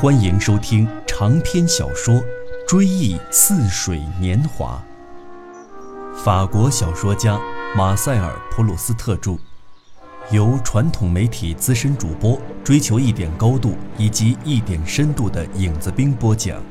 欢迎收听长篇小说《追忆似水年华》，法国小说家马塞尔·普鲁斯特著，由传统媒体资深主播追求一点高度以及一点深度的影子兵播讲。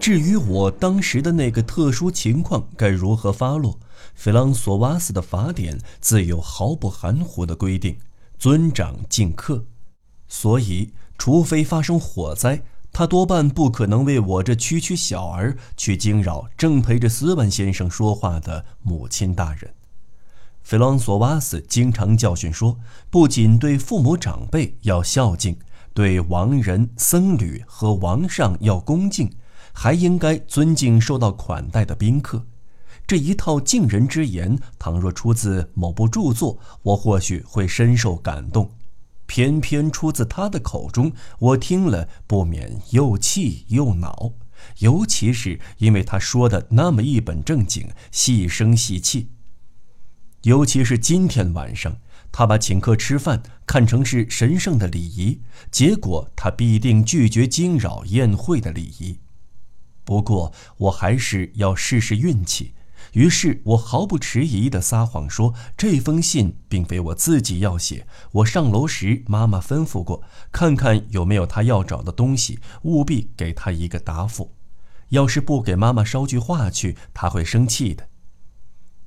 至于我当时的那个特殊情况该如何发落，弗朗索瓦斯的法典自有毫不含糊的规定：尊长敬客。所以。除非发生火灾，他多半不可能为我这区区小儿去惊扰正陪着斯万先生说话的母亲大人。弗朗索瓦斯经常教训说，不仅对父母长辈要孝敬，对王人、僧侣和王上要恭敬，还应该尊敬受到款待的宾客。这一套敬人之言，倘若出自某部著作，我或许会深受感动。偏偏出自他的口中，我听了不免又气又恼，尤其是因为他说的那么一本正经、细声细气。尤其是今天晚上，他把请客吃饭看成是神圣的礼仪，结果他必定拒绝惊扰宴会的礼仪。不过，我还是要试试运气。于是我毫不迟疑地撒谎说：“这封信并非我自己要写。我上楼时，妈妈吩咐过，看看有没有她要找的东西，务必给她一个答复。要是不给妈妈捎句话去，她会生气的。”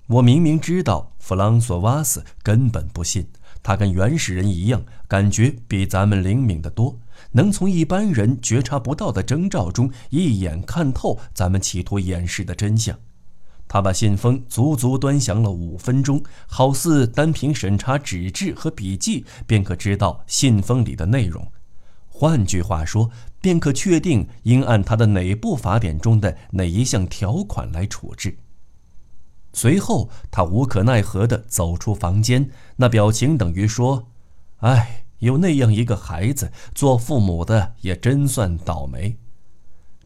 我明明知道弗朗索瓦斯根本不信，他跟原始人一样，感觉比咱们灵敏得多，能从一般人觉察不到的征兆中一眼看透咱们企图掩饰的真相。他把信封足足端详了五分钟，好似单凭审查纸质和笔迹便可知道信封里的内容。换句话说，便可确定应按他的哪部法典中的哪一项条款来处置。随后，他无可奈何地走出房间，那表情等于说：“哎，有那样一个孩子，做父母的也真算倒霉。”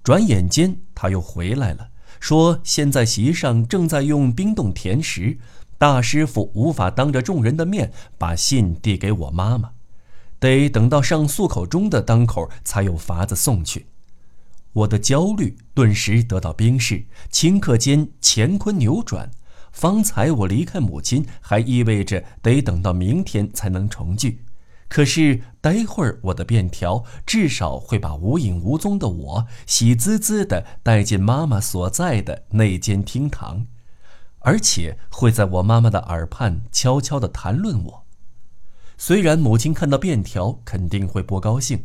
转眼间，他又回来了。说：“现在席上正在用冰冻甜食，大师傅无法当着众人的面把信递给我妈妈，得等到上漱口钟的当口才有法子送去。”我的焦虑顿时得到冰释，顷刻间乾坤扭转。方才我离开母亲，还意味着得等到明天才能重聚。可是，待会儿我的便条至少会把无影无踪的我喜滋滋地带进妈妈所在的那间厅堂，而且会在我妈妈的耳畔悄悄地谈论我。虽然母亲看到便条肯定会不高兴，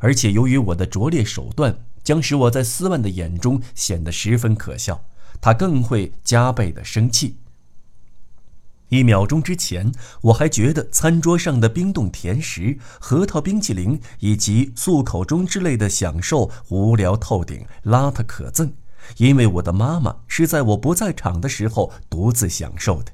而且由于我的拙劣手段将使我在斯万的眼中显得十分可笑，她更会加倍的生气。一秒钟之前，我还觉得餐桌上的冰冻甜食、核桃冰淇淋以及漱口中之类的享受无聊透顶、邋遢可憎，因为我的妈妈是在我不在场的时候独自享受的。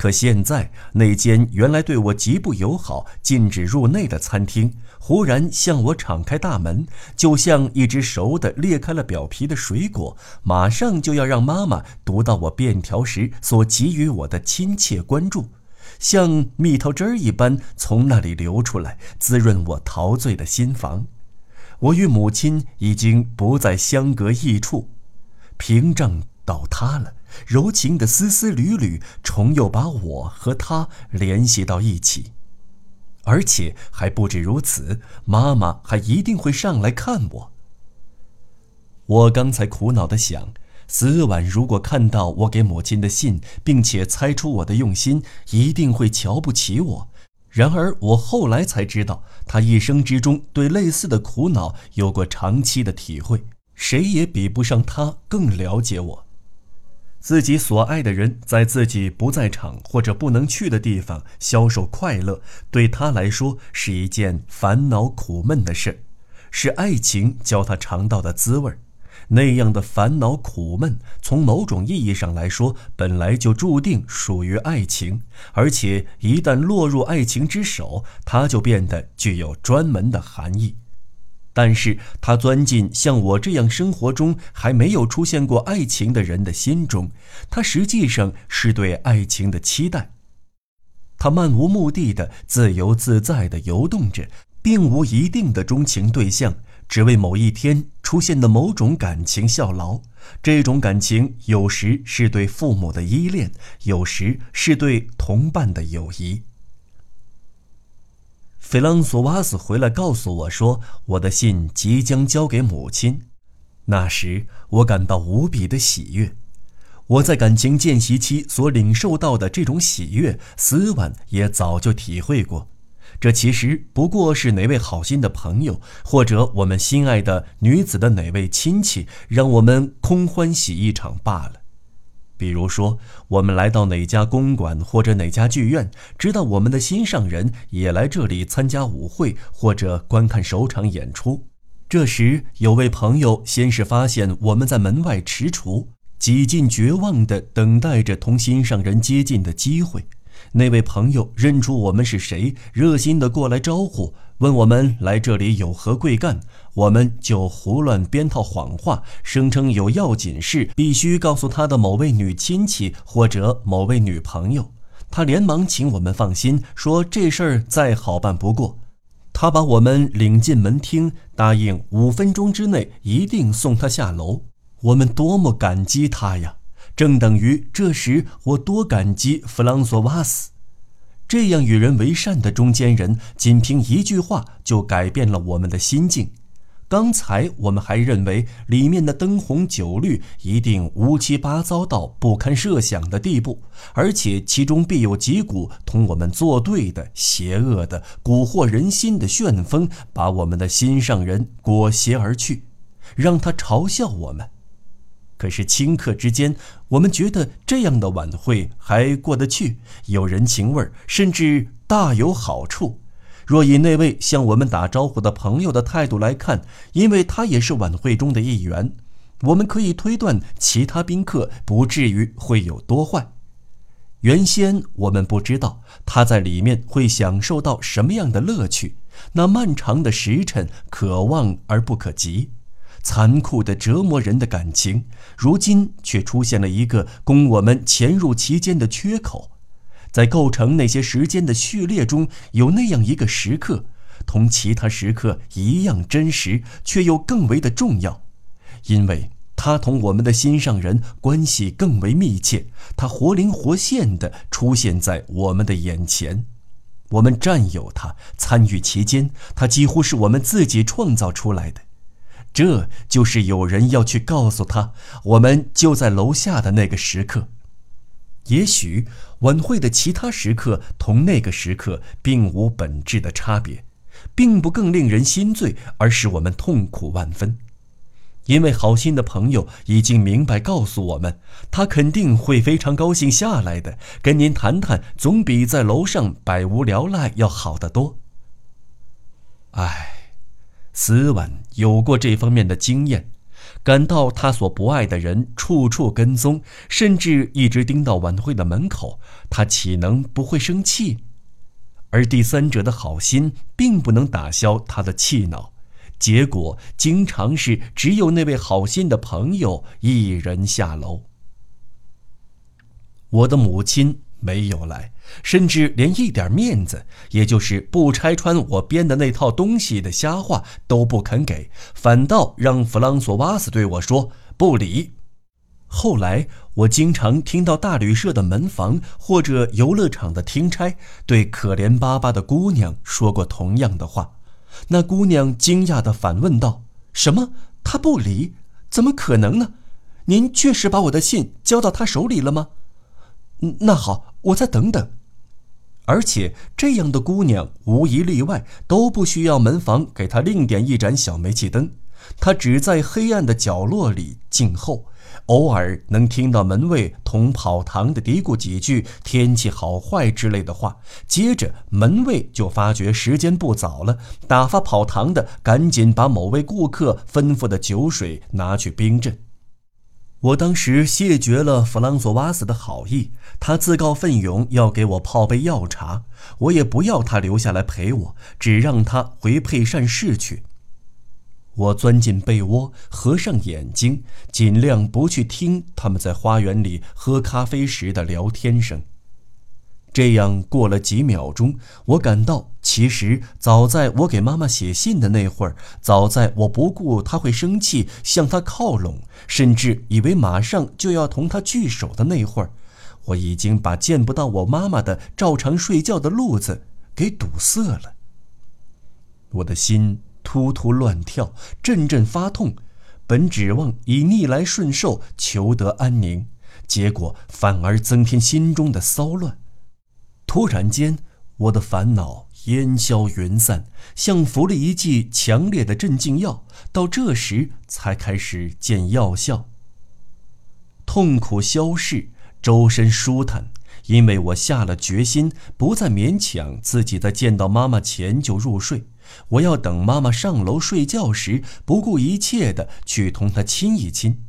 可现在，那间原来对我极不友好、禁止入内的餐厅，忽然向我敞开大门，就像一只熟的裂开了表皮的水果，马上就要让妈妈读到我便条时所给予我的亲切关注，像蜜桃汁儿一般从那里流出来，滋润我陶醉的心房。我与母亲已经不再相隔一处，屏障倒塌了。柔情的丝丝缕缕，重又把我和他联系到一起，而且还不止如此，妈妈还一定会上来看我。我刚才苦恼的想，斯婉如果看到我给母亲的信，并且猜出我的用心，一定会瞧不起我。然而我后来才知道，他一生之中对类似的苦恼有过长期的体会，谁也比不上他更了解我。自己所爱的人在自己不在场或者不能去的地方消受快乐，对他来说是一件烦恼苦闷的事，是爱情教他尝到的滋味那样的烦恼苦闷，从某种意义上来说，本来就注定属于爱情，而且一旦落入爱情之手，它就变得具有专门的含义。但是他钻进像我这样生活中还没有出现过爱情的人的心中，他实际上是对爱情的期待。他漫无目的的、自由自在的游动着，并无一定的钟情对象，只为某一天出现的某种感情效劳。这种感情有时是对父母的依恋，有时是对同伴的友谊。菲朗索瓦斯回来告诉我说，我的信即将交给母亲。那时我感到无比的喜悦。我在感情见习期所领受到的这种喜悦，斯万也早就体会过。这其实不过是哪位好心的朋友，或者我们心爱的女子的哪位亲戚，让我们空欢喜一场罢了。比如说，我们来到哪家公馆或者哪家剧院，知道我们的心上人也来这里参加舞会或者观看首场演出。这时，有位朋友先是发现我们在门外踟蹰，几近绝望地等待着同心上人接近的机会。那位朋友认出我们是谁，热心地过来招呼，问我们来这里有何贵干。我们就胡乱编套谎话，声称有要紧事必须告诉他的某位女亲戚或者某位女朋友。他连忙请我们放心，说这事儿再好办不过。他把我们领进门厅，答应五分钟之内一定送他下楼。我们多么感激他呀！正等于这时我多感激弗朗索瓦斯，这样与人为善的中间人，仅凭一句话就改变了我们的心境。刚才我们还认为里面的灯红酒绿一定乌七八糟到不堪设想的地步，而且其中必有几股同我们作对的邪恶的蛊惑人心的旋风，把我们的心上人裹挟而去，让他嘲笑我们。可是顷刻之间，我们觉得这样的晚会还过得去，有人情味儿，甚至大有好处。若以那位向我们打招呼的朋友的态度来看，因为他也是晚会中的一员，我们可以推断其他宾客不至于会有多坏。原先我们不知道他在里面会享受到什么样的乐趣，那漫长的时辰可望而不可及，残酷的折磨人的感情，如今却出现了一个供我们潜入其间的缺口。在构成那些时间的序列中，有那样一个时刻，同其他时刻一样真实，却又更为的重要，因为它同我们的心上人关系更为密切。它活灵活现地出现在我们的眼前，我们占有它，参与其间，它几乎是我们自己创造出来的。这就是有人要去告诉他，我们就在楼下的那个时刻。也许晚会的其他时刻同那个时刻并无本质的差别，并不更令人心醉，而使我们痛苦万分。因为好心的朋友已经明白告诉我们，他肯定会非常高兴下来的，跟您谈谈，总比在楼上百无聊赖要好得多。唉，斯婉有过这方面的经验。感到他所不爱的人处处跟踪，甚至一直盯到晚会的门口，他岂能不会生气？而第三者的好心并不能打消他的气恼，结果经常是只有那位好心的朋友一人下楼。我的母亲。没有来，甚至连一点面子，也就是不拆穿我编的那套东西的瞎话都不肯给，反倒让弗朗索瓦斯对我说不理。后来我经常听到大旅社的门房或者游乐场的听差对可怜巴巴的姑娘说过同样的话。那姑娘惊讶地反问道：“什么？他不理？怎么可能呢？您确实把我的信交到他手里了吗？”那好，我再等等。而且这样的姑娘无一例外都不需要门房给她另点一盏小煤气灯，她只在黑暗的角落里静候，偶尔能听到门卫同跑堂的嘀咕几句“天气好坏”之类的话。接着门卫就发觉时间不早了，打发跑堂的赶紧把某位顾客吩咐的酒水拿去冰镇。我当时谢绝了弗朗索瓦斯的好意，他自告奋勇要给我泡杯药茶，我也不要他留下来陪我，只让他回佩善市去。我钻进被窝，合上眼睛，尽量不去听他们在花园里喝咖啡时的聊天声。这样过了几秒钟，我感到其实早在我给妈妈写信的那会儿，早在我不顾她会生气向她靠拢，甚至以为马上就要同她聚首的那会儿，我已经把见不到我妈妈的照常睡觉的路子给堵塞了。我的心突突乱跳，阵阵发痛，本指望以逆来顺受求得安宁，结果反而增添心中的骚乱。突然间，我的烦恼烟消云散，像服了一剂强烈的镇静药，到这时才开始见药效。痛苦消逝，周身舒坦，因为我下了决心，不再勉强自己在见到妈妈前就入睡。我要等妈妈上楼睡觉时，不顾一切的去同她亲一亲。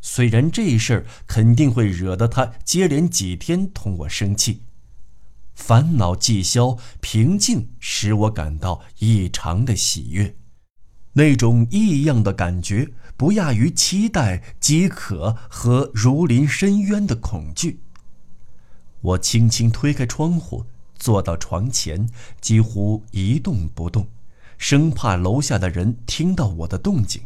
虽然这事儿肯定会惹得她接连几天同我生气。烦恼既消，平静使我感到异常的喜悦，那种异样的感觉不亚于期待、饥渴和如临深渊的恐惧。我轻轻推开窗户，坐到床前，几乎一动不动，生怕楼下的人听到我的动静。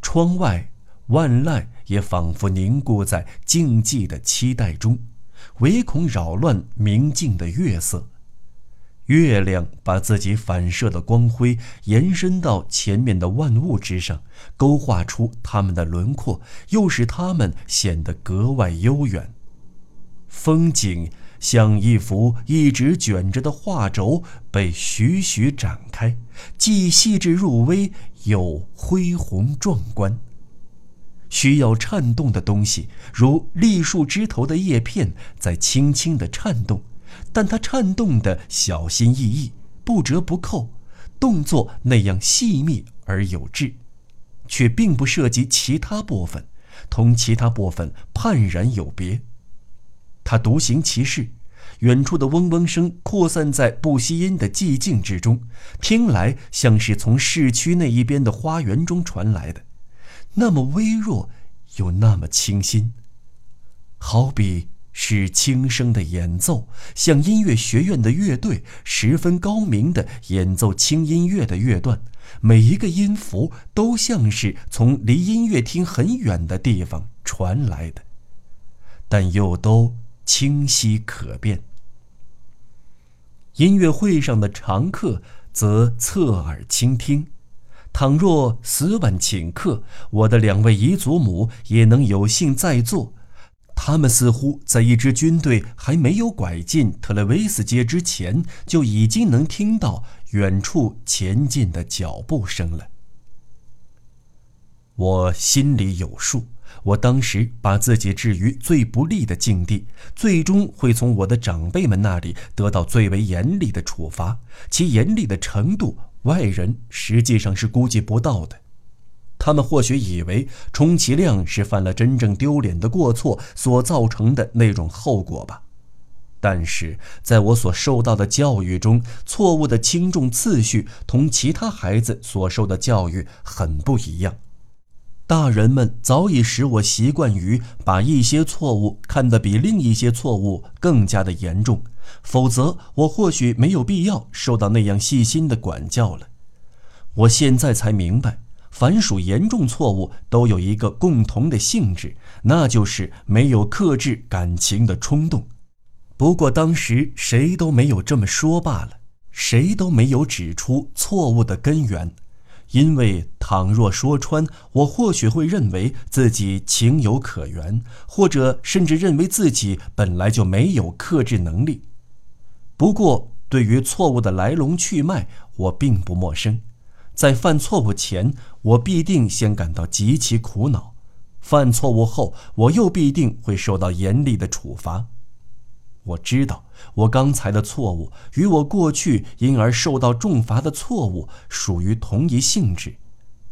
窗外，万籁也仿佛凝固在静寂的期待中。唯恐扰乱明净的月色，月亮把自己反射的光辉延伸到前面的万物之上，勾画出它们的轮廓，又使它们显得格外悠远。风景像一幅一直卷着的画轴，被徐徐展开，既细致入微，又恢宏壮观。需要颤动的东西，如栗树枝头的叶片，在轻轻地颤动，但它颤动的小心翼翼，不折不扣，动作那样细密而有致，却并不涉及其他部分，同其他部分判然有别。它独行其事，远处的嗡嗡声扩散在不吸音的寂静之中，听来像是从市区那一边的花园中传来的。那么微弱，又那么清新，好比是轻声的演奏，像音乐学院的乐队十分高明的演奏轻音乐的乐段，每一个音符都像是从离音乐厅很远的地方传来的，但又都清晰可辨。音乐会上的常客则侧耳倾听。倘若死晚请客，我的两位姨祖母也能有幸在座。他们似乎在一支军队还没有拐进特雷维斯街之前，就已经能听到远处前进的脚步声了。我心里有数，我当时把自己置于最不利的境地，最终会从我的长辈们那里得到最为严厉的处罚，其严厉的程度。外人实际上是估计不到的，他们或许以为充其量是犯了真正丢脸的过错所造成的那种后果吧。但是在我所受到的教育中，错误的轻重次序同其他孩子所受的教育很不一样。大人们早已使我习惯于把一些错误看得比另一些错误更加的严重，否则我或许没有必要受到那样细心的管教了。我现在才明白，凡属严重错误都有一个共同的性质，那就是没有克制感情的冲动。不过当时谁都没有这么说罢了，谁都没有指出错误的根源。因为倘若说穿，我或许会认为自己情有可原，或者甚至认为自己本来就没有克制能力。不过，对于错误的来龙去脉，我并不陌生。在犯错误前，我必定先感到极其苦恼；犯错误后，我又必定会受到严厉的处罚。我知道，我刚才的错误与我过去因而受到重罚的错误属于同一性质，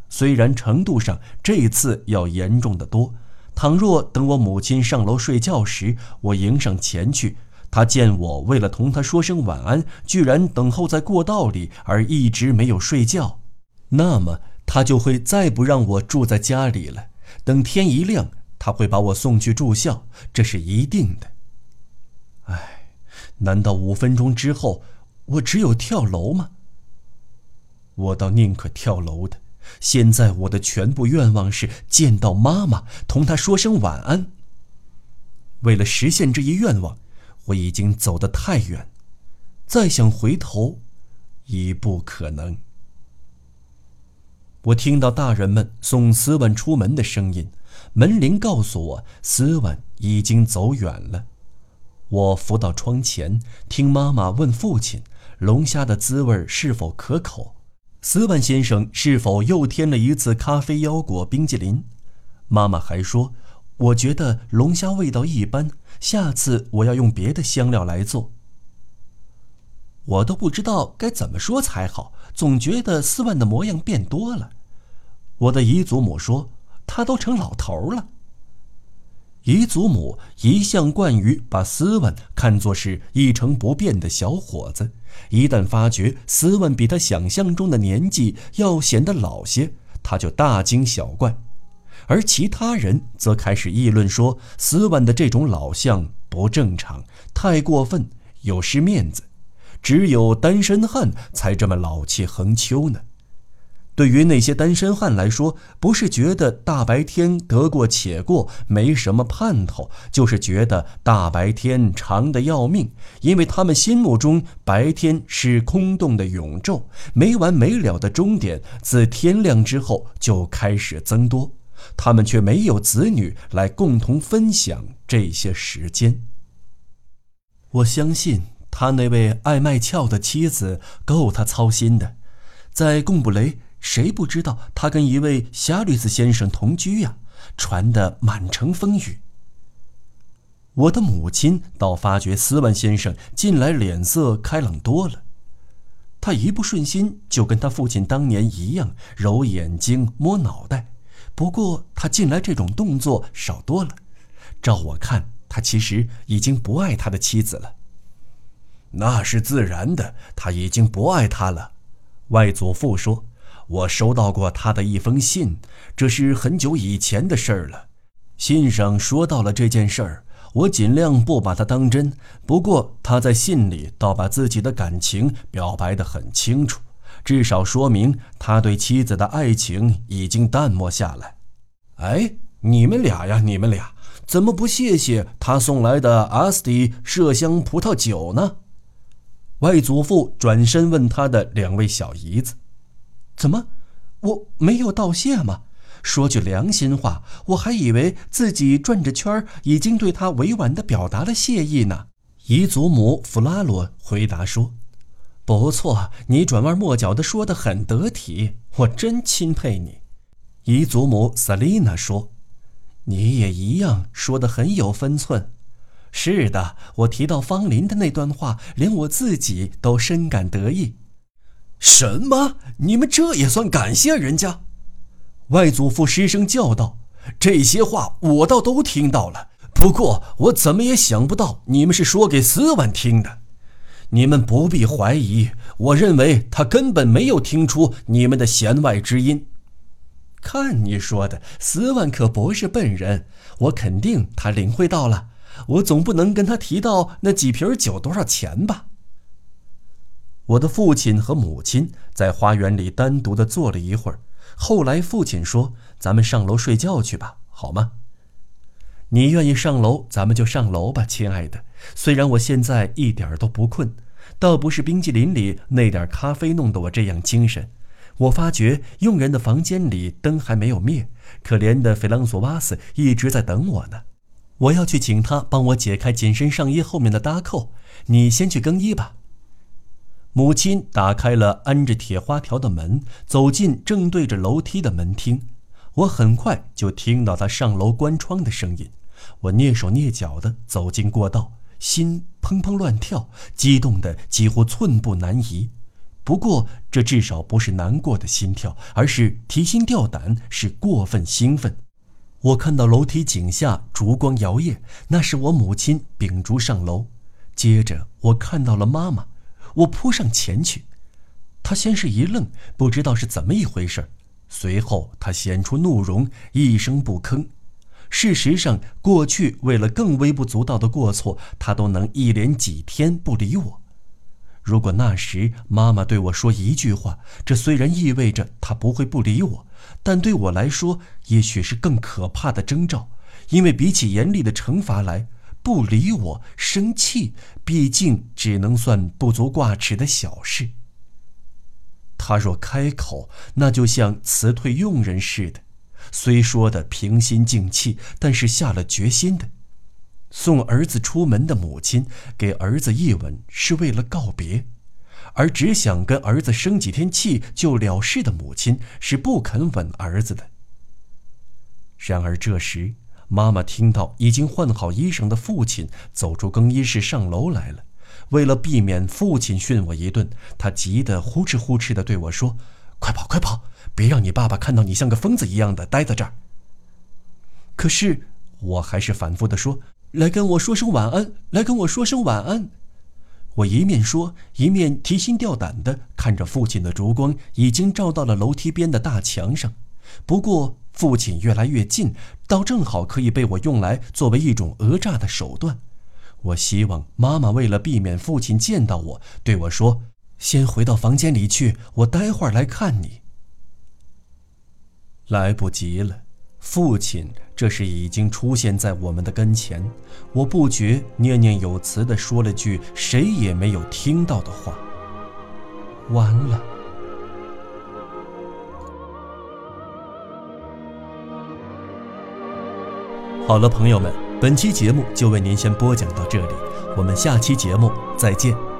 虽然程度上这次要严重的多。倘若等我母亲上楼睡觉时，我迎上前去，她见我为了同她说声晚安，居然等候在过道里而一直没有睡觉，那么她就会再不让我住在家里了。等天一亮，她会把我送去住校，这是一定的。难道五分钟之后，我只有跳楼吗？我倒宁可跳楼的。现在我的全部愿望是见到妈妈，同她说声晚安。为了实现这一愿望，我已经走得太远，再想回头，已不可能。我听到大人们送斯文出门的声音，门铃告诉我斯文已经走远了。我扶到窗前，听妈妈问父亲：“龙虾的滋味是否可口？”斯万先生是否又添了一次咖啡腰果冰激凌？妈妈还说：“我觉得龙虾味道一般，下次我要用别的香料来做。”我都不知道该怎么说才好，总觉得斯万的模样变多了。我的姨祖母说：“他都成老头了。”姨祖母一向惯于把斯文看作是一成不变的小伙子，一旦发觉斯文比他想象中的年纪要显得老些，他就大惊小怪。而其他人则开始议论说，斯文的这种老相不正常，太过分，有失面子，只有单身汉才这么老气横秋呢。对于那些单身汉来说，不是觉得大白天得过且过没什么盼头，就是觉得大白天长得要命，因为他们心目中白天是空洞的永昼，没完没了的终点自天亮之后就开始增多，他们却没有子女来共同分享这些时间。我相信他那位爱卖俏的妻子够他操心的，在贡布雷。谁不知道他跟一位夏吕斯先生同居呀？传得满城风雨。我的母亲倒发觉斯万先生近来脸色开朗多了，他一不顺心就跟他父亲当年一样揉眼睛摸脑袋，不过他近来这种动作少多了。照我看，他其实已经不爱他的妻子了。那是自然的，他已经不爱他了。外祖父说。我收到过他的一封信，这是很久以前的事儿了。信上说到了这件事儿，我尽量不把它当真。不过他在信里倒把自己的感情表白得很清楚，至少说明他对妻子的爱情已经淡漠下来。哎，你们俩呀，你们俩怎么不谢谢他送来的阿斯蒂麝香葡萄酒呢？外祖父转身问他的两位小姨子。怎么，我没有道谢吗？说句良心话，我还以为自己转着圈已经对他委婉地表达了谢意呢。姨祖母弗拉罗回答说：“不错，你转弯抹角地说得很得体，我真钦佩你。”姨祖母萨丽娜说：“你也一样，说得很有分寸。”是的，我提到方林的那段话，连我自己都深感得意。什么？你们这也算感谢人家？外祖父失声叫道：“这些话我倒都听到了，不过我怎么也想不到你们是说给斯万听的。你们不必怀疑，我认为他根本没有听出你们的弦外之音。看你说的，斯万可不是笨人，我肯定他领会到了。我总不能跟他提到那几瓶酒多少钱吧？”我的父亲和母亲在花园里单独的坐了一会儿。后来，父亲说：“咱们上楼睡觉去吧，好吗？”你愿意上楼，咱们就上楼吧，亲爱的。虽然我现在一点都不困，倒不是冰激凌里那点咖啡弄得我这样精神。我发觉佣人的房间里灯还没有灭，可怜的菲朗索瓦斯一直在等我呢。我要去请他帮我解开紧身上衣后面的搭扣。你先去更衣吧。母亲打开了安着铁花条的门，走进正对着楼梯的门厅。我很快就听到她上楼关窗的声音。我蹑手蹑脚地走进过道，心砰砰乱跳，激动得几乎寸步难移。不过这至少不是难过的心跳，而是提心吊胆，是过分兴奋。我看到楼梯井下烛光摇曳，那是我母亲秉烛上楼。接着我看到了妈妈。我扑上前去，他先是一愣，不知道是怎么一回事随后他显出怒容，一声不吭。事实上，过去为了更微不足道的过错，他都能一连几天不理我。如果那时妈妈对我说一句话，这虽然意味着她不会不理我，但对我来说也许是更可怕的征兆，因为比起严厉的惩罚来，不理我、生气，毕竟只能算不足挂齿的小事。他若开口，那就像辞退佣人似的，虽说的平心静气，但是下了决心的。送儿子出门的母亲给儿子一吻是为了告别，而只想跟儿子生几天气就了事的母亲是不肯吻儿子的。然而这时，妈妈听到已经换好衣裳的父亲走出更衣室上楼来了。为了避免父亲训我一顿，她急得呼哧呼哧地对我说：“快跑，快跑，别让你爸爸看到你像个疯子一样的待在这儿。”可是我还是反复地说。来跟我说声晚安，来跟我说声晚安。我一面说，一面提心吊胆地看着父亲的烛光已经照到了楼梯边的大墙上。不过父亲越来越近，倒正好可以被我用来作为一种讹诈的手段。我希望妈妈为了避免父亲见到我，对我说：“先回到房间里去，我待会儿来看你。”来不及了。父亲这时已经出现在我们的跟前，我不觉念念有词地说了句谁也没有听到的话：“完了。”好了，朋友们，本期节目就为您先播讲到这里，我们下期节目再见。